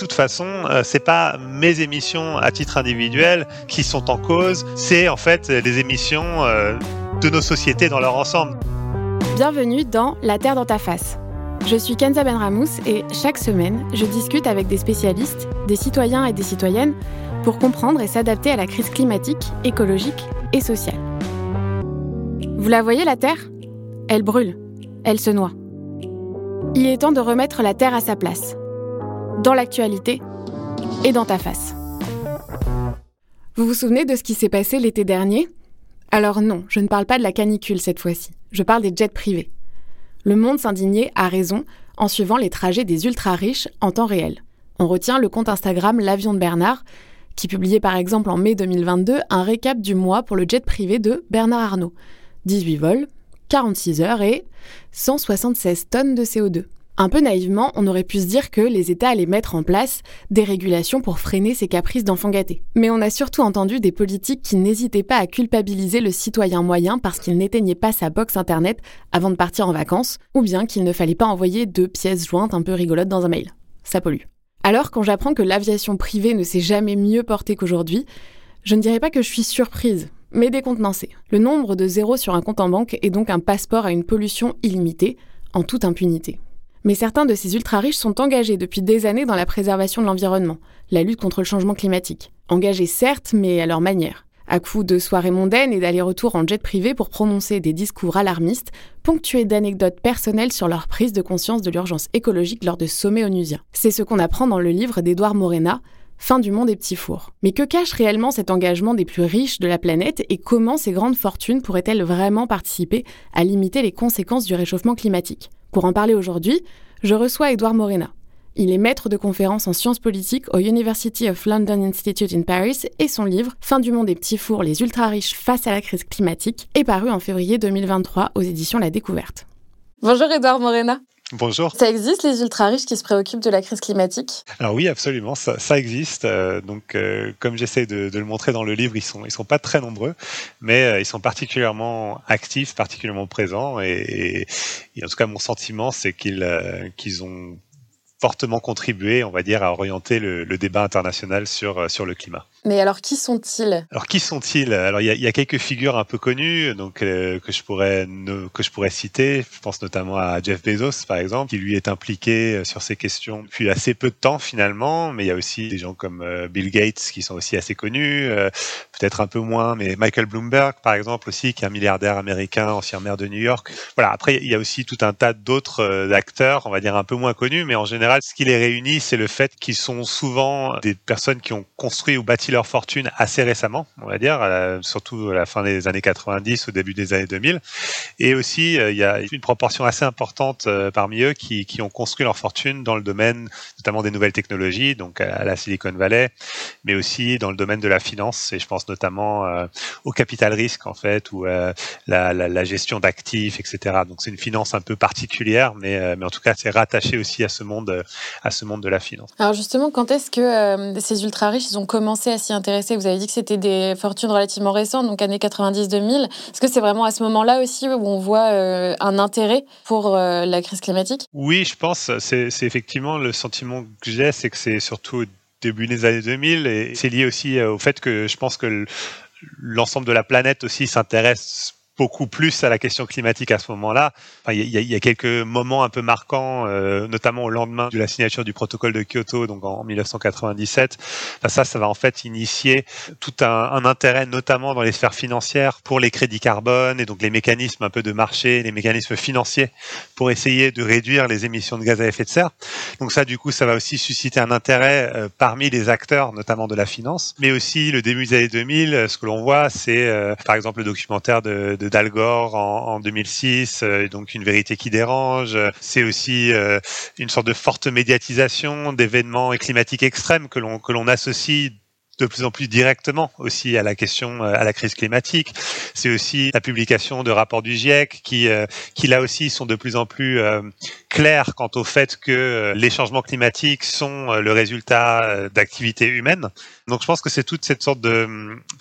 toute façon, euh, c'est pas mes émissions à titre individuel qui sont en cause, c'est en fait les émissions euh, de nos sociétés dans leur ensemble. Bienvenue dans La Terre dans ta face. Je suis Kenza Benramous et chaque semaine, je discute avec des spécialistes, des citoyens et des citoyennes pour comprendre et s'adapter à la crise climatique, écologique et sociale. Vous la voyez la Terre? Elle brûle, elle se noie. Il est temps de remettre la Terre à sa place, dans l'actualité et dans ta face. Vous vous souvenez de ce qui s'est passé l'été dernier? Alors non, je ne parle pas de la canicule cette fois-ci, je parle des jets privés. Le monde s'indignait à raison en suivant les trajets des ultra-riches en temps réel. On retient le compte Instagram L'Avion de Bernard, qui publiait par exemple en mai 2022 un récap du mois pour le jet privé de Bernard Arnault. 18 vols, 46 heures et 176 tonnes de CO2. Un peu naïvement, on aurait pu se dire que les États allaient mettre en place des régulations pour freiner ces caprices d'enfants gâtés. Mais on a surtout entendu des politiques qui n'hésitaient pas à culpabiliser le citoyen moyen parce qu'il n'éteignait pas sa box internet avant de partir en vacances, ou bien qu'il ne fallait pas envoyer deux pièces jointes un peu rigolotes dans un mail. Ça pollue. Alors, quand j'apprends que l'aviation privée ne s'est jamais mieux portée qu'aujourd'hui, je ne dirais pas que je suis surprise, mais décontenancée. Le nombre de zéros sur un compte en banque est donc un passeport à une pollution illimitée, en toute impunité. Mais certains de ces ultra-riches sont engagés depuis des années dans la préservation de l'environnement, la lutte contre le changement climatique. Engagés certes, mais à leur manière. À coups de soirées mondaines et d'allers-retours en jet privé pour prononcer des discours alarmistes, ponctués d'anecdotes personnelles sur leur prise de conscience de l'urgence écologique lors de sommets onusiens. C'est ce qu'on apprend dans le livre d'Édouard Morena, Fin du monde des petits fours. Mais que cache réellement cet engagement des plus riches de la planète et comment ces grandes fortunes pourraient-elles vraiment participer à limiter les conséquences du réchauffement climatique? Pour en parler aujourd'hui, je reçois Edouard Morena. Il est maître de conférences en sciences politiques au University of London Institute in Paris et son livre Fin du monde des petits fours, les ultra-riches face à la crise climatique est paru en février 2023 aux éditions La Découverte. Bonjour Edouard Morena. Bonjour. Ça existe les ultra-riches qui se préoccupent de la crise climatique? Alors oui, absolument, ça, ça existe. Euh, donc, euh, comme j'essaie de, de, le montrer dans le livre, ils sont ils sont pas très nombreux, mais euh, ils sont particulièrement actifs, particulièrement présents. Et, et, en tout cas, mon sentiment, c'est qu'ils qu'ils ont fortement contribué, on va dire, à orienter le, le débat international sur sur le climat. Mais alors, qui sont-ils? Alors, qui sont-ils? Alors, il y, a, quelques figures un peu connues, donc euh, que je pourrais que je pourrais citer. Je pense notamment à Jeff Bezos, par exemple, qui lui est impliqué euh, sur ces questions depuis assez peu de temps finalement. Mais il y a aussi des gens comme euh, Bill Gates qui sont aussi assez connus, peut-être un peu moins, mais Michael Bloomberg, par exemple, aussi, qui est un milliardaire américain, ancien maire de New York. Voilà. Après, il y a aussi tout un tas d'autres acteurs, on va dire un peu moins connus, mais en général, ce qui les réunit, c'est le fait qu'ils sont souvent des personnes qui ont construit ou bâti leur fortune assez récemment, on va dire, surtout à la fin des années 90, au début des années 2000. Et aussi, euh, il y a une proportion assez importante euh, parmi eux qui, qui, ont construit leur fortune dans le domaine notamment des nouvelles technologies, donc à la Silicon Valley, mais aussi dans le domaine de la finance. Et je pense notamment euh, au capital risque, en fait, ou la, la, gestion d'actifs, etc. Donc c'est une finance un peu particulière, mais, mais en tout cas, c'est rattaché aussi à ce monde, à ce monde de la finance. Alors justement, quand est-ce que ces ultra riches ils ont commencé à s'y intéressé Vous avez dit que c'était des fortunes relativement récentes, donc années 90-2000. Est-ce que c'est vraiment à ce moment-là aussi où on voit euh, un intérêt pour euh, la crise climatique? Oui, je pense. C'est effectivement le sentiment que j'ai, c'est que c'est surtout au début des années 2000 et c'est lié aussi euh, au fait que je pense que l'ensemble de la planète aussi s'intéresse beaucoup plus à la question climatique à ce moment-là. Enfin, il, y a, quelques moments un peu marquants, euh, notamment au lendemain de la signature du protocole de Kyoto, donc en 1997. Enfin, ça, ça va en fait initier tout un, intérêt, notamment dans les sphères financières, pour les crédits carbone et donc les mécanismes un peu de marché, les mécanismes financiers pour essayer de réduire les émissions de gaz à effet de serre. Donc ça, du coup, ça va aussi susciter un intérêt euh, parmi les acteurs, notamment de la finance, mais aussi le début des années 2000. Ce que l'on voit, c'est euh, par exemple le documentaire de d'Al Gore en, en 2006, euh, donc une vérité qui dérange. C'est aussi euh, une sorte de forte médiatisation d'événements climatiques extrêmes que l'on que l'on associe de plus en plus directement aussi à la question, euh, à la crise climatique. C'est aussi la publication de rapports du GIEC qui, euh, qui là aussi sont de plus en plus euh, clairs quant au fait que les changements climatiques sont le résultat d'activités humaines. Donc je pense que c'est toute cette sorte de,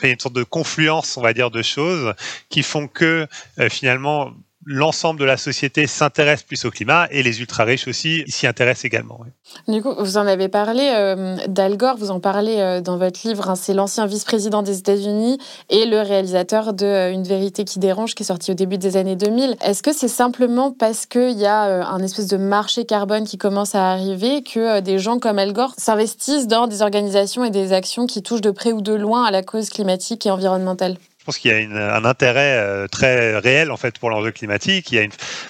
une sorte de confluence, on va dire, de choses qui font que finalement l'ensemble de la société s'intéresse plus au climat et les ultra riches aussi s'y intéressent également. Du coup, vous en avez parlé, euh, d'Al Gore, vous en parlez euh, dans votre livre, hein, c'est l'ancien vice-président des États-Unis et le réalisateur de euh, Une vérité qui dérange, qui est sorti au début des années 2000. Est-ce que c'est simplement parce qu'il y a un espèce de marché carbone qui commence à arriver que des gens comme Al Gore s'investissent dans des organisations et des actions qui touchent de près ou de loin à la cause climatique et environnementale? Pense qu'il y a un intérêt euh, très réel en fait pour l'enjeu climatique. Il y a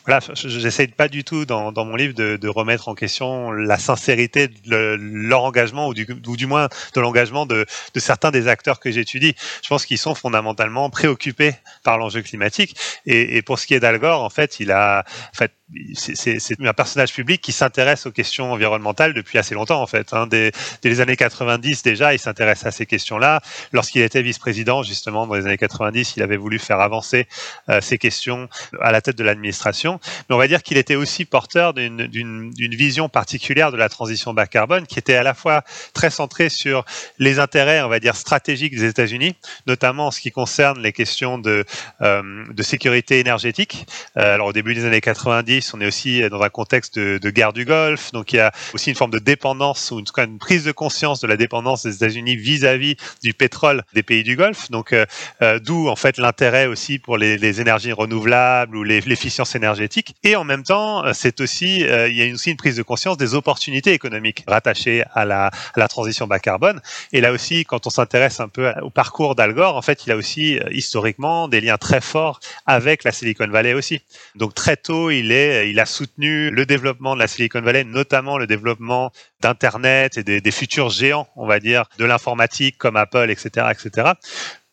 voilà, j'essaie pas du tout dans, mon livre de, remettre en question la sincérité de leur engagement ou du, moins de l'engagement de, certains des acteurs que j'étudie. Je pense qu'ils sont fondamentalement préoccupés par l'enjeu climatique. Et, pour ce qui est d'Al Gore, en fait, il a, fait, c'est un personnage public qui s'intéresse aux questions environnementales depuis assez longtemps en fait. Hein. Dès, dès, les années 90 déjà, il s'intéresse à ces questions-là. Lorsqu'il était vice-président justement dans les années 90, il avait voulu faire avancer euh, ces questions à la tête de l'administration. Mais on va dire qu'il était aussi porteur d'une vision particulière de la transition bas carbone qui était à la fois très centrée sur les intérêts, on va dire, stratégiques des États-Unis, notamment en ce qui concerne les questions de, euh, de sécurité énergétique. Euh, alors au début des années 90, on est aussi dans un contexte de, guerre du Golfe, donc il y a aussi une forme de dépendance ou une prise de conscience de la dépendance des États-Unis vis-à-vis du pétrole des pays du Golfe. Donc euh, euh, d'où en fait l'intérêt aussi pour les, énergies renouvelables ou l'efficience énergétique. Et en même temps, euh, c'est aussi il y a aussi une prise de conscience des opportunités économiques rattachées à la, à la transition bas carbone. Et là aussi, quand on s'intéresse un peu au parcours d'Al Gore, en fait, il a aussi historiquement des liens très forts avec la Silicon Valley aussi. Donc très tôt, il est il a soutenu le développement de la Silicon Valley, notamment le développement d'Internet et des, futurs géants, on va dire, de l'informatique comme Apple, etc., etc.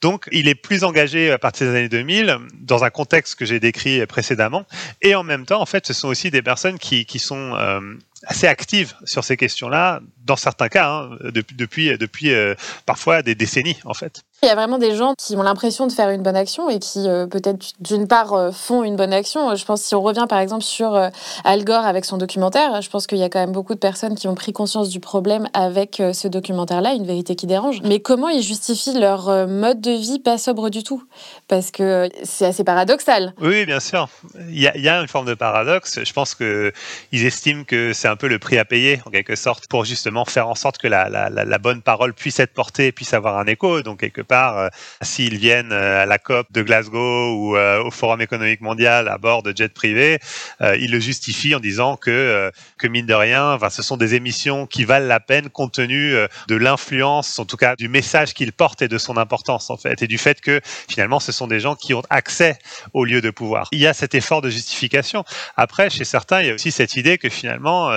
Donc, il est plus engagé à partir des années 2000 dans un contexte que j'ai décrit précédemment. Et en même temps, en fait, ce sont aussi des personnes qui, sont euh, assez actives sur ces questions-là, dans certains cas, hein, depuis, depuis, depuis euh, parfois des décennies, en fait. Il y a vraiment des gens qui ont l'impression de faire une bonne action et qui euh, peut-être d'une part euh, font une bonne action. Je pense si on revient par exemple sur euh, Al Gore avec son documentaire, je pense qu'il y a quand même beaucoup de personnes qui ont pris conscience du problème avec ce documentaire-là, une vérité qui dérange. Mais comment ils justifient leur mode de vie pas sobre du tout? Parce que c'est assez paradoxal. Oui, bien sûr. Il y, a, une forme de paradoxe. Je pense que ils estiment que c'est un peu le prix à payer en quelque sorte pour justement faire en sorte que la bonne parole puisse être portée, puisse avoir un écho. Donc quelque part, euh, s'ils viennent euh, à la COP de Glasgow ou euh, au Forum économique mondial à bord de jets privés, ils le justifient en disant que, que mine de rien, ce sont des émissions qui valent la peine compte tenu de l'influence, en tout cas du message qu'ils portent et de son importance en fait, et du fait que finalement ce sont des gens qui ont accès au lieu de pouvoir. Il y a cet effort de justification. Après, chez certains, il y a aussi cette idée que finalement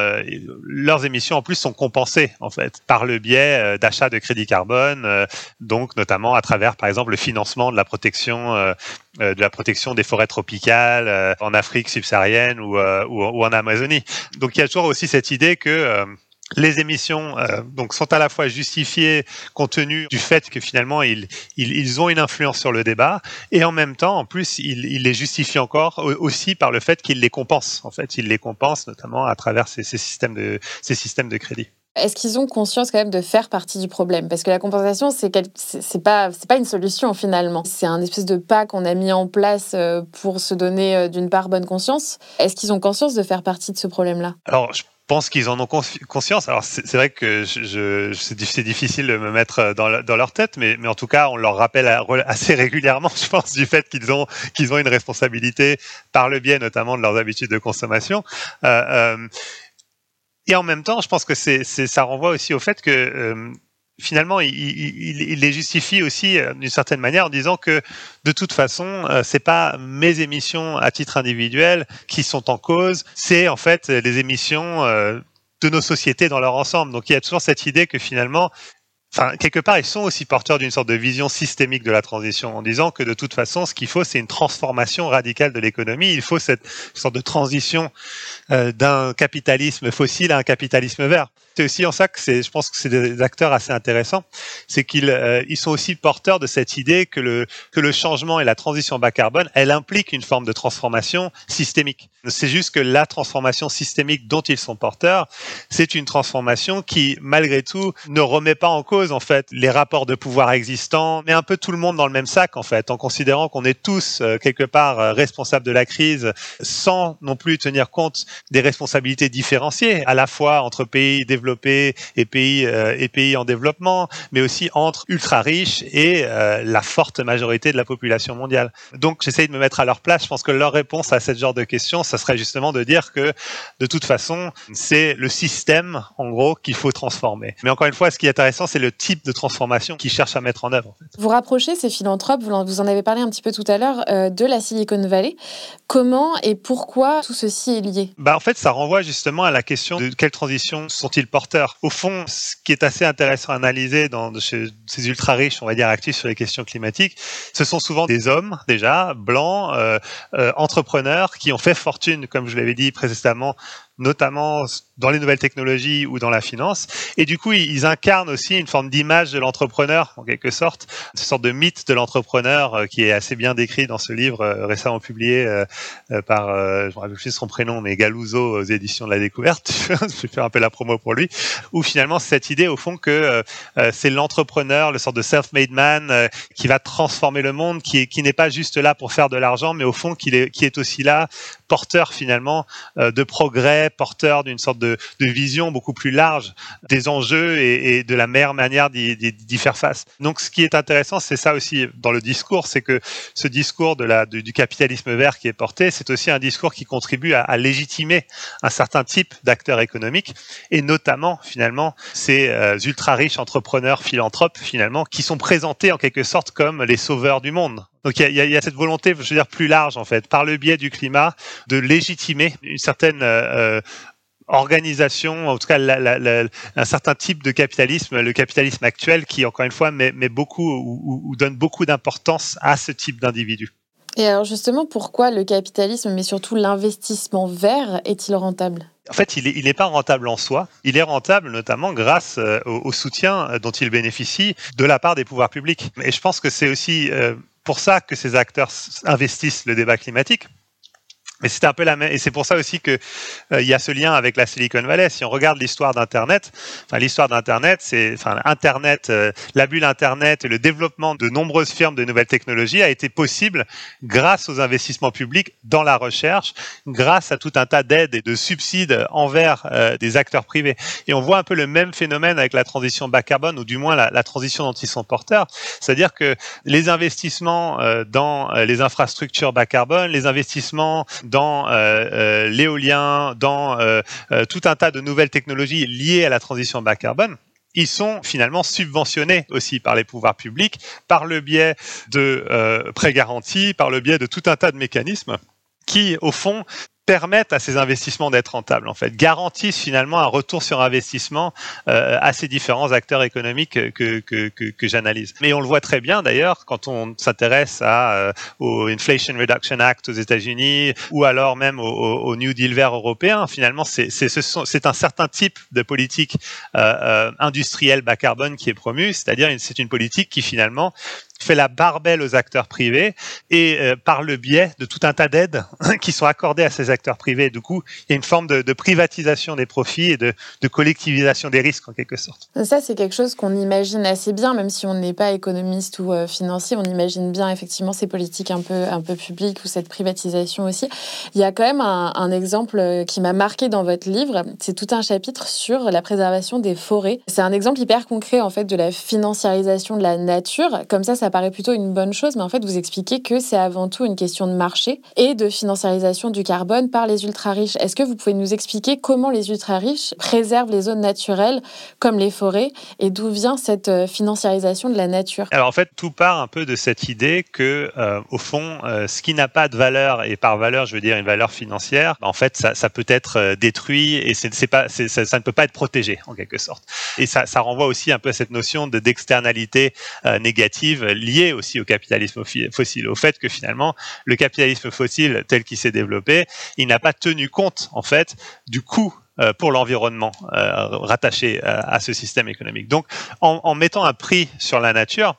leurs émissions en plus sont compensées en fait par le biais d'achat de crédits carbone, donc notamment à travers, par exemple, le financement de la protection euh, euh, de la protection des forêts tropicales euh, en Afrique subsaharienne ou, en Amazonie. Donc il y a toujours aussi cette idée que les émissions donc sont à la fois justifiées compte tenu du fait que finalement ils, ils, ont une influence sur le débat et en même temps en plus ils, les justifient encore aussi par le fait qu'ils les compensent en fait ils les compensent notamment à travers ces, ces systèmes de ces systèmes de crédit. Est-ce qu'ils ont conscience quand même de faire partie du problème? Parce que la compensation, c'est c'est pas c'est pas une solution finalement. C'est un espèce de pas qu'on a mis en place euh, pour se donner euh, d'une part bonne conscience. Est-ce qu'ils ont conscience de faire partie de ce problème-là? Alors je pense qu'ils en ont conscience. Alors c'est vrai que c'est difficile de me mettre dans, dans, leur tête, mais, en tout cas on leur rappelle assez régulièrement, je pense, du fait qu'ils ont qu'ils ont une responsabilité par le biais notamment de leurs habitudes de consommation. Euh, euh et en même temps, je pense que c'est, ça renvoie aussi au fait que euh, finalement, il, il, les justifie aussi euh, d'une certaine manière en disant que de toute façon, euh, c'est pas mes émissions à titre individuel qui sont en cause, c'est en fait les émissions de nos sociétés dans leur ensemble. Donc il y a toujours cette idée que finalement, Enfin, quelque part, ils sont aussi porteurs d'une sorte de vision systémique de la transition, en disant que de toute façon, ce qu'il faut, c'est une transformation radicale de l'économie. Il faut cette sorte de transition euh, d'un capitalisme fossile à un capitalisme vert. C'est aussi en ça que je pense que c'est des acteurs assez intéressants, c'est qu'ils euh, sont aussi porteurs de cette idée que le changement et la transition bas carbone, elle implique une forme de transformation systémique. C'est juste que la transformation systémique dont ils sont porteurs, c'est une transformation qui, malgré tout, ne remet pas en cause cause en fait les rapports de pouvoir existants, mais un peu tout le monde dans le même sac en fait, en considérant qu'on est tous euh, quelque part euh, responsables de la crise, sans non plus tenir compte des responsabilités différenciées, à la fois entre pays développés et pays euh, et pays en développement, mais aussi entre ultra riches et la forte majorité de la population mondiale. Donc j'essaye de me mettre à leur place. Je pense que leur réponse à ce genre de questions, ça serait justement de dire que de toute façon, c'est le système en gros qu'il faut transformer. Mais encore une fois, ce qui est intéressant, c'est le type de transformation qu'ils cherchent à mettre en œuvre. Vous rapprochez ces philanthropes, vous en avez parlé un petit peu tout à l'heure, euh, de la Silicon Valley. Comment et pourquoi tout ceci est lié? Bah, En fait, ça renvoie justement à la question de quelle transition sont-ils Au fond, ce qui est assez intéressant à analyser dans ces ultra riches, on va dire actifs sur les questions climatiques, ce sont souvent des hommes déjà blancs, euh, euh, entrepreneurs qui ont fait fortune, comme je l'avais dit précédemment, notamment dans les nouvelles technologies ou dans la finance. Et du coup, ils incarnent aussi une forme d'image de l'entrepreneur, en quelque sorte, une sorte de mythe de l'entrepreneur euh, qui est assez bien décrit dans ce livre euh, récemment publié euh, par, je me rappelle plus son prénom, mais Galuso aux éditions de la Découverte. je vais faire un peu la promo pour lui. Où finalement, cette idée, au fond, que c'est l'entrepreneur, le sort de self-made man, qui va transformer le monde, qui, qui n'est pas juste là pour faire de l'argent, mais au fond, qui est, qui est aussi là, porteur finalement de progrès, porteur d'une sorte de vision beaucoup plus large des enjeux et, de la meilleure manière d'y faire face. Donc, ce qui est intéressant, c'est ça aussi dans le discours, c'est que ce discours du, capitalisme vert qui est porté, c'est aussi un discours qui contribue à, légitimer un certain type d'acteurs économiques et notamment finalement ces euh, ultra riches entrepreneurs philanthropes finalement qui sont présentés en quelque sorte comme les sauveurs du monde. Donc il y, a, cette volonté, je veux dire, plus large en fait, par le biais du climat, de légitimer une certaine euh, euh, organisation, en tout cas un certain type de capitalisme, le capitalisme actuel, qui encore une fois met, beaucoup ou, donne beaucoup d'importance à ce type d'individu. Et alors justement, pourquoi le capitalisme, mais surtout l'investissement vert, est-il rentable? En fait, il n'est pas rentable en soi. Il est rentable notamment grâce euh, au, soutien dont il bénéficie de la part des pouvoirs publics. Et je pense que c'est aussi euh, pour ça que ces acteurs investissent le débat climatique mais c'est un peu la même, et c'est pour ça aussi que euh, il y a ce lien avec la Silicon Valley. Si on regarde l'histoire d'Internet, enfin l'histoire d'Internet, c'est, enfin Internet, euh, la bulle Internet et le développement de nombreuses firmes de nouvelles technologies a été possible grâce aux investissements publics dans la recherche, grâce à tout un tas d'aides et de subsides envers euh, des acteurs privés. Et on voit un peu le même phénomène avec la transition bas carbone, ou du moins la, la transition dont ils sont porteurs, c'est-à-dire que les investissements dans les infrastructures bas carbone, les investissements dans euh, euh, l'éolien, dans euh, tout un tas de nouvelles technologies liées à la transition bas carbone ils sont finalement subventionnés aussi par les pouvoirs publics par le biais de prêts garantis, par le biais de tout un tas de mécanismes qui, au fond, permettent à ces investissements d'être rentables, en fait, garantissent finalement un retour sur investissement euh, à ces différents acteurs économiques que, j'analyse. Mais on le voit très bien d'ailleurs quand on s'intéresse euh, au Inflation Reduction Act aux États-Unis ou alors même au, New Deal vert européen. Finalement, c'est un certain type de politique euh, industrielle bas carbone qui est promue, c'est-à-dire c'est une politique qui finalement fait la barbelle aux acteurs privés et euh, par le biais de tout un tas d'aides qui sont accordées à ces acteurs privés. Du coup, il y a une forme de, privatisation des profits et de, de, collectivisation des risques en quelque sorte. Ça, c'est quelque chose qu'on imagine assez bien, même si on n'est pas économiste ou euh, financier, on imagine bien effectivement ces politiques un peu, un peu publiques ou cette privatisation aussi. Il y a quand même un, un exemple euh, qui m'a marqué dans votre livre, c'est tout un chapitre sur la préservation des forêts. C'est un exemple hyper concret en fait de la financiarisation de la nature. Comme ça, ça paraît plutôt une bonne chose, mais en fait, vous expliquez que c'est avant tout une question de marché et de financiarisation du carbone par les ultra-riches. Est-ce que vous pouvez nous expliquer comment les ultra-riches préservent les zones naturelles comme les forêts et d'où vient cette euh, financiarisation de la nature? Alors en fait, tout part un peu de cette idée que, euh, au fond, euh, ce qui n'a pas de valeur, et par valeur, je veux dire une valeur financière, en fait, ça, ça peut être détruit et ça, ça, ne peut pas être protégé en quelque sorte. Et ça, ça renvoie aussi un peu à cette notion de d'externalité négative lié aussi au capitalisme fossile, au fait que finalement le capitalisme fossile tel qu'il s'est développé, il n'a pas tenu compte en fait du coût euh, pour l'environnement euh, rattaché euh, à ce système économique. Donc, en, mettant un prix sur la nature,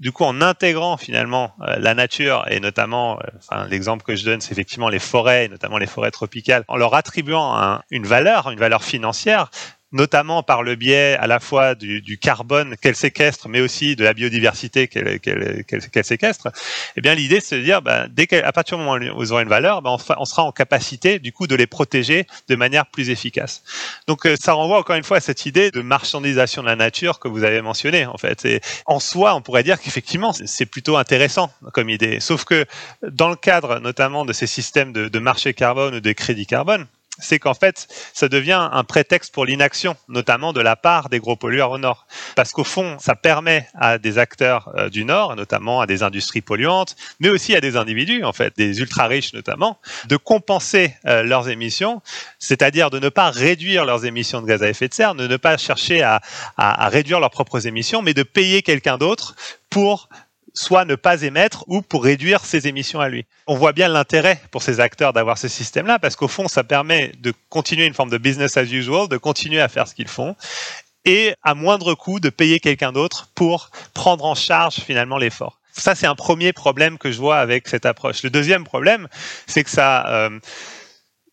du coup, en intégrant finalement la nature et notamment, l'exemple que je donne, c'est effectivement les forêts, notamment les forêts tropicales, en leur attribuant une valeur, une valeur financière, notamment par le biais à la fois du, carbone qu'elle séquestre, mais aussi de la biodiversité qu'elle séquestre, eh bien l'idée c'est de dire, ben, dès qu'à partir du moment où ils auront une valeur, ben, on, sera en capacité du coup de les protéger de manière plus efficace. Donc euh, ça renvoie encore une fois à cette idée de marchandisation de la nature que vous avez mentionné en fait. Et en soi, on pourrait dire qu'effectivement c'est plutôt intéressant comme idée. Sauf que dans le cadre notamment de ces systèmes de, de marché carbone ou de crédit carbone, c'est qu'en fait, ça devient un prétexte pour l'inaction, notamment de la part des gros pollueurs au nord. Parce qu'au fond, ça permet à des acteurs euh, du nord, notamment à des industries polluantes, mais aussi à des individus, en fait, des ultra riches notamment, de compenser euh, leurs émissions, c'est-à-dire de ne pas réduire leurs émissions de gaz à effet de serre, de ne pas chercher à réduire leurs propres émissions, mais de payer quelqu'un d'autre pour soit ne pas émettre ou pour réduire ses émissions à lui. On voit bien l'intérêt pour ces acteurs d'avoir ce système-là parce qu'au fond, ça permet de continuer une forme de business as usual, de continuer à faire ce qu'ils font et à moindre coût de payer quelqu'un d'autre pour prendre en charge finalement l'effort. Ça, c'est un premier problème que je vois avec cette approche. Le deuxième problème, c'est que ça... Euh,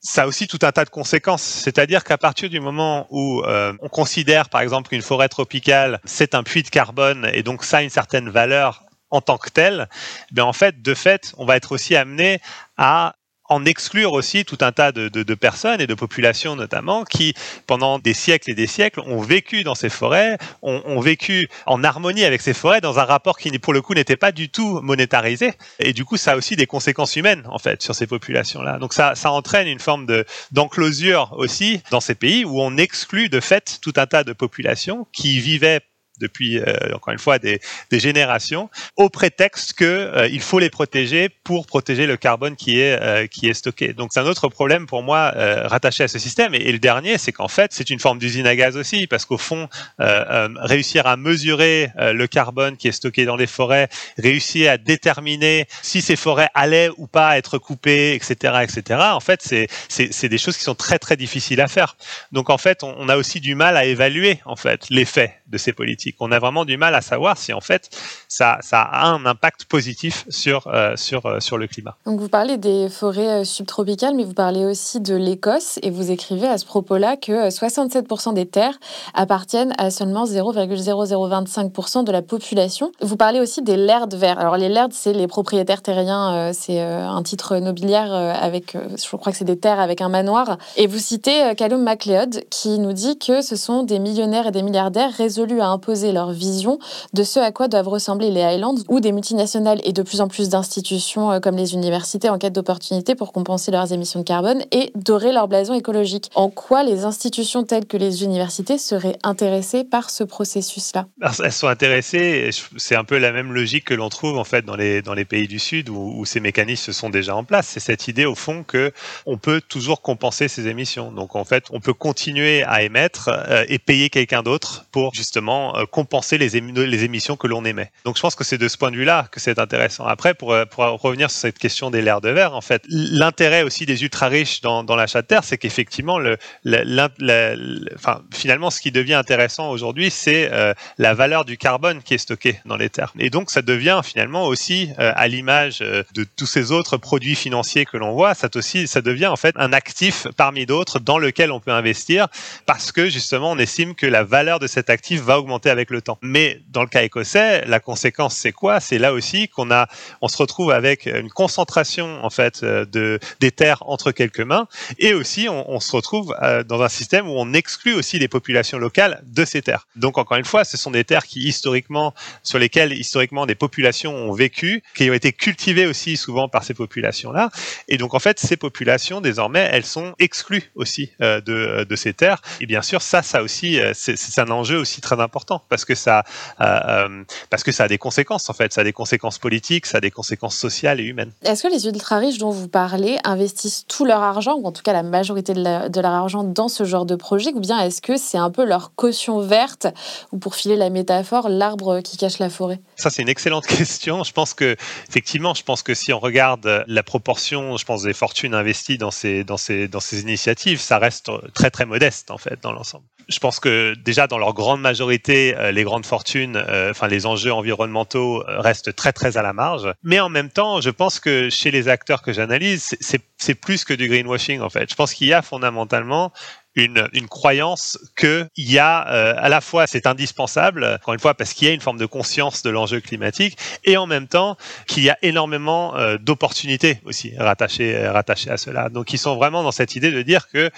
ça a aussi tout un tas de conséquences. C'est-à-dire qu'à partir du moment où euh, on considère, par exemple, qu'une forêt tropicale, c'est un puits de carbone et donc ça a une certaine valeur en tant que tel, ben en fait, de fait, on va être aussi amené à en exclure aussi tout un tas de, de, personnes et de populations notamment qui, pendant des siècles et des siècles, ont vécu dans ces forêts, ont, ont, vécu en harmonie avec ces forêts dans un rapport qui, pour le coup, n'était pas du tout monétarisé. Et du coup, ça a aussi des conséquences humaines, en fait, sur ces populations-là. Donc ça, ça entraîne une forme de d'enclosure aussi dans ces pays où on exclut de fait tout un tas de populations qui vivaient depuis euh, encore une fois des, générations, au prétexte que euh, il faut les protéger pour protéger le carbone qui est euh, qui est stocké. Donc c'est un autre problème pour moi rattaché à ce système. Et, le dernier, c'est qu'en fait c'est une forme d'usine à gaz aussi, parce qu'au fond réussir à mesurer le carbone qui est stocké dans les forêts, réussir à déterminer si ces forêts allaient ou pas être coupées, etc., etc. En fait, c'est c'est des choses qui sont très très difficiles à faire. Donc en fait, on, on a aussi du mal à évaluer en fait l'effet de ces politiques. On a vraiment du mal à savoir si en fait ça, ça a un impact positif sur, euh, sur, euh, sur le climat. Donc vous parlez des forêts euh, subtropicales, mais vous parlez aussi de l'Écosse et vous écrivez à ce propos-là que 67% des terres appartiennent à seulement 0,0025% de la population. Vous parlez aussi des lairds verts. Alors les lairds, c'est les propriétaires terriens, c'est un titre nobiliaire avec, je crois que c'est des terres avec un manoir. Et vous citez Callum MacLeod qui nous dit que ce sont des millionnaires et des milliardaires résolus à imposer leur vision de ce à quoi doivent ressembler les Highlands, où des multinationales et de plus en plus d'institutions euh, comme les universités en quête d'opportunités pour compenser leurs émissions de carbone et dorer leur blason écologique. En quoi les institutions telles que les universités seraient intéressées par ce processus-là? Elles sont intéressées, c'est un peu la même logique que l'on trouve en fait dans les, dans les pays du Sud où, ces mécanismes sont déjà en place. C'est cette idée au fond que on peut toujours compenser ces émissions. Donc en fait, on peut continuer à émettre euh, et payer quelqu'un d'autre pour justement euh, compenser les, émissions que l'on émet. Donc je pense que c'est de ce point de vue-là que c'est intéressant. Après, pour, euh, revenir sur cette question des l'air de verre, en fait, l'intérêt aussi des ultra riches dans, dans l'achat de terre, c'est qu'effectivement, finalement, ce qui devient intéressant aujourd'hui, c'est euh, la valeur du carbone qui est stocké dans les terres. Et donc, ça devient finalement aussi, à l'image de tous ces autres produits financiers que l'on voit, ça ça devient en fait un actif parmi d'autres dans lequel on peut investir parce que justement, on estime que la valeur de cet actif va augmenter avec le temps. Mais dans le cas écossais, la conséquence c'est quoi? C'est là aussi qu'on a, on se retrouve avec une concentration en fait euh, de des terres entre quelques mains, et aussi on, on se retrouve euh, dans un système où on exclut aussi les populations locales de ces terres. Donc encore une fois, ce sont des terres qui historiquement, sur lesquelles historiquement des populations ont vécu, qui ont été cultivées aussi souvent par ces populations-là, et donc en fait ces populations désormais elles sont exclues aussi euh, de, de ces terres. Et bien sûr ça, ça aussi c'est un enjeu aussi très important parce que ça, euh, euh, parce que ça a des conséquences en fait, ça a des conséquences politiques, ça a des conséquences sociales et humaines. Est-ce que les ultra riches dont vous parlez investissent tout leur argent ou en tout cas la majorité de, leur argent dans ce genre de projet, ou bien est-ce que c'est un peu leur caution verte ou pour filer la métaphore, l'arbre qui cache la forêt? Ça c'est une excellente question. Je pense que effectivement, je pense que si on regarde la proportion, je pense des fortunes investies dans ces dans ces dans ces initiatives, ça reste très très modeste en fait dans l'ensemble je pense que déjà dans leur grande majorité, euh, les grandes fortunes, euh, enfin les enjeux environnementaux euh, restent très très à la marge. Mais en même temps, je pense que chez les acteurs que j'analyse, c'est plus que du greenwashing en fait. Je pense qu'il y a fondamentalement une, une croyance qu'il y a à la fois c'est indispensable, encore une fois parce qu'il y a une forme de conscience de l'enjeu climatique, et en même temps qu'il y a énormément d'opportunités aussi rattachées, rattachées à cela. Donc ils sont vraiment dans cette idée de dire que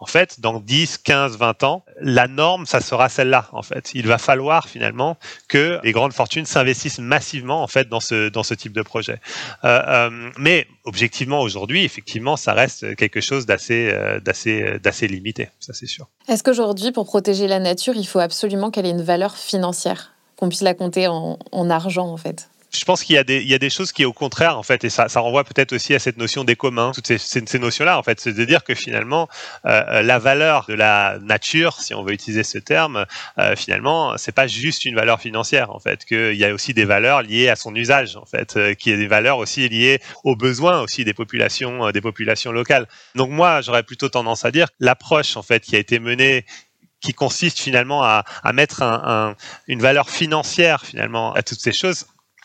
en fait, dans 10, 15, 20 ans, la norme, ça sera celle-là, en fait. Il va falloir, finalement, que les grandes fortunes s'investissent massivement, en fait, dans ce, dans ce type de projet. Euh, euh, mais, objectivement, aujourd'hui, effectivement, ça reste quelque chose d'assez, euh, d'assez, d'assez limité, ça c'est sûr. Est-ce qu'aujourd'hui, pour protéger la nature, il faut absolument qu'elle ait une valeur financière, qu'on puisse la compter en, en argent, en fait je pense qu'il y a des choses qui au contraire en fait et ça renvoie peut-être aussi à cette notion des communs toutes ces, ces, notions là en fait. C'est de dire que finalement euh, euh, la valeur de la nature si on veut utiliser ce terme euh, finalement c'est pas juste une valeur financière en fait qu'il y a aussi des valeurs liées à son usage en fait euh, qui est des valeurs aussi liées aux besoins aussi des populations euh, des populations locales. Donc moi j'aurais plutôt tendance à dire l'approche en fait qui a été menée qui consiste finalement à, mettre un, un, une valeur financière finalement à toutes ces choses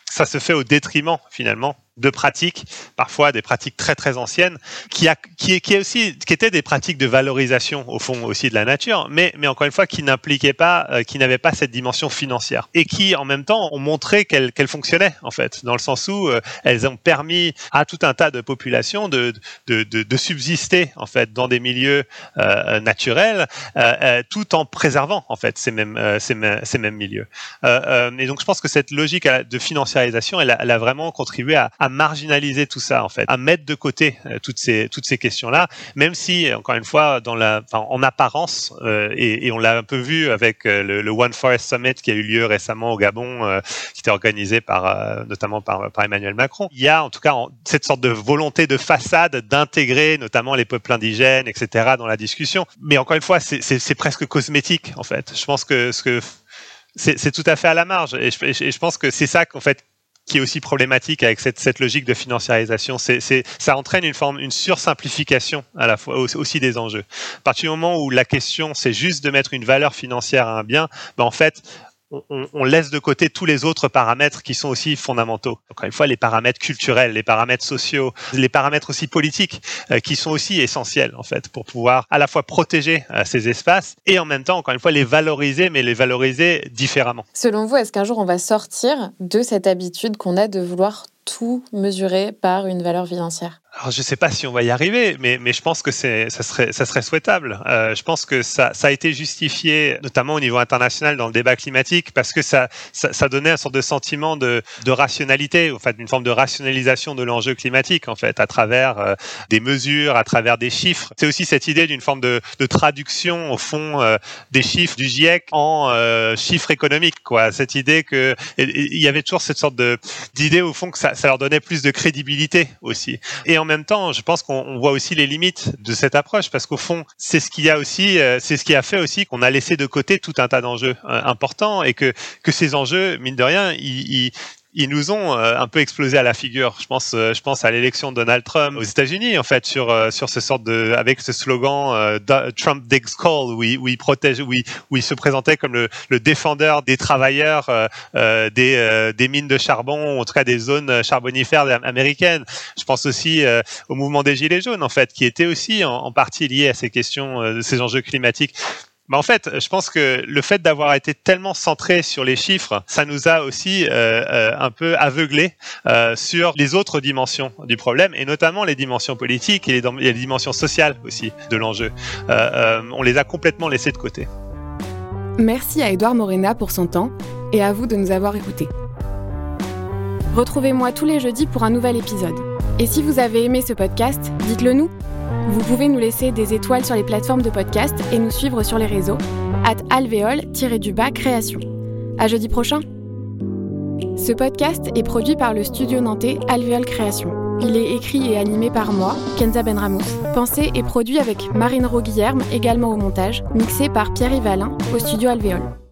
ça se fait au détriment finalement de pratiques, parfois des pratiques très très anciennes, qui, a, qui, qui, est aussi, qui étaient des pratiques de valorisation au fond aussi de la nature, mais, mais encore une fois qui n'impliquaient pas, euh, qui n'avaient pas cette dimension financière et qui en même temps ont montré qu'elles qu'elles fonctionnaient en fait, dans le sens où euh, elles ont permis à tout un tas de populations de, de, de, de subsister en fait dans des milieux euh, naturels, euh, euh, tout en préservant en fait ces mêmes, euh, ces mêmes, ces mêmes milieux. et donc je pense que cette logique de financiarisation, elle a, elle a vraiment contribué à à marginaliser tout ça en fait, à mettre de côté euh, toutes ces toutes ces questions-là, même si encore une fois dans la, enfin, en apparence euh, et, et, on l'a un peu vu avec euh, le, le, One Forest Summit qui a eu lieu récemment au Gabon, euh, qui était organisé par euh, notamment par, par, Emmanuel Macron. Il y a en tout cas cette sorte de volonté de façade d'intégrer notamment les peuples indigènes, etc. dans la discussion. Mais encore une fois, c'est presque cosmétique en fait. Je pense que ce que c'est tout à fait à la marge et je, et je pense que c'est ça qu'en fait qui est aussi problématique avec cette, cette logique de financiarisation. C'est, ça entraîne une forme, une sursimplification à la fois aussi des enjeux. À partir du moment où la question c'est juste de mettre une valeur financière à un bien, ben en fait, on, on, laisse de côté tous les autres paramètres qui sont aussi fondamentaux. Encore une fois, les paramètres culturels, les paramètres sociaux, les paramètres aussi politiques, euh, qui sont aussi essentiels en fait pour pouvoir à la fois protéger euh, ces espaces et en même temps, encore une fois, les valoriser, mais les valoriser différemment. Selon vous, est-ce qu'un jour on va sortir de cette habitude qu'on a de vouloir tout mesurer par une valeur financière? Alors, je ne sais pas si on va y arriver, mais, mais je pense que ça, serait, ça serait souhaitable. Euh, je pense que ça, ça a été justifié, notamment au niveau international, dans le débat climatique, parce que ça, ça, ça donnait un sorte de sentiment de, de rationalité, en fait, une forme de rationalisation de l'enjeu climatique, en fait, à travers euh, des mesures, à travers des chiffres. C'est aussi cette idée d'une forme de, de, traduction, au fond, euh, des chiffres du GIEC en euh, chiffres économiques, quoi. Cette idée que il y avait toujours cette sorte d'idée, au fond, que ça, ça leur donnait plus de crédibilité aussi. Et en même temps, je pense qu'on voit aussi les limites de cette approche parce qu'au fond, c'est ce qui a aussi, euh, c'est ce qui a fait aussi qu'on a laissé de côté tout un tas d'enjeux euh, importants et que que ces enjeux, mine de rien, ils, ils ils nous ont euh, un peu explosé à la figure. Je pense, euh, je pense à l'élection de Donald Trump aux États-Unis, en fait, sur euh, sur ce sorte de, avec ce slogan Trump digs coal, où il, protège, où il, où il, se présentait comme le, le défendeur des travailleurs des des mines de charbon, en tout cas des zones charbonifères américaines. Je pense aussi au mouvement des gilets jaunes, en fait, qui était aussi en, partie lié à ces questions, ces enjeux climatiques. En fait, je pense que le fait d'avoir été tellement centré sur les chiffres, ça nous a aussi euh, euh, un peu aveuglé euh, sur les autres dimensions du problème, et notamment les dimensions politiques et les, dimensions sociales aussi de l'enjeu. On les a complètement laissés de côté. Merci à Edouard Morena pour son temps et à vous de nous avoir écoutés. Retrouvez-moi tous les jeudis pour un nouvel épisode. Et si vous avez aimé ce podcast, dites-le nous. Vous pouvez nous laisser des étoiles sur les plateformes de podcast et nous suivre sur les réseaux at alvéole-du-bas création. À jeudi prochain. Ce podcast est produit par le studio nantais Alvéole Création. Il est écrit et animé par moi, Kenza Benramous. Pensé et produit avec Marine Roguillerme, également au montage, mixé par Pierre Yvalin au studio Alvéole.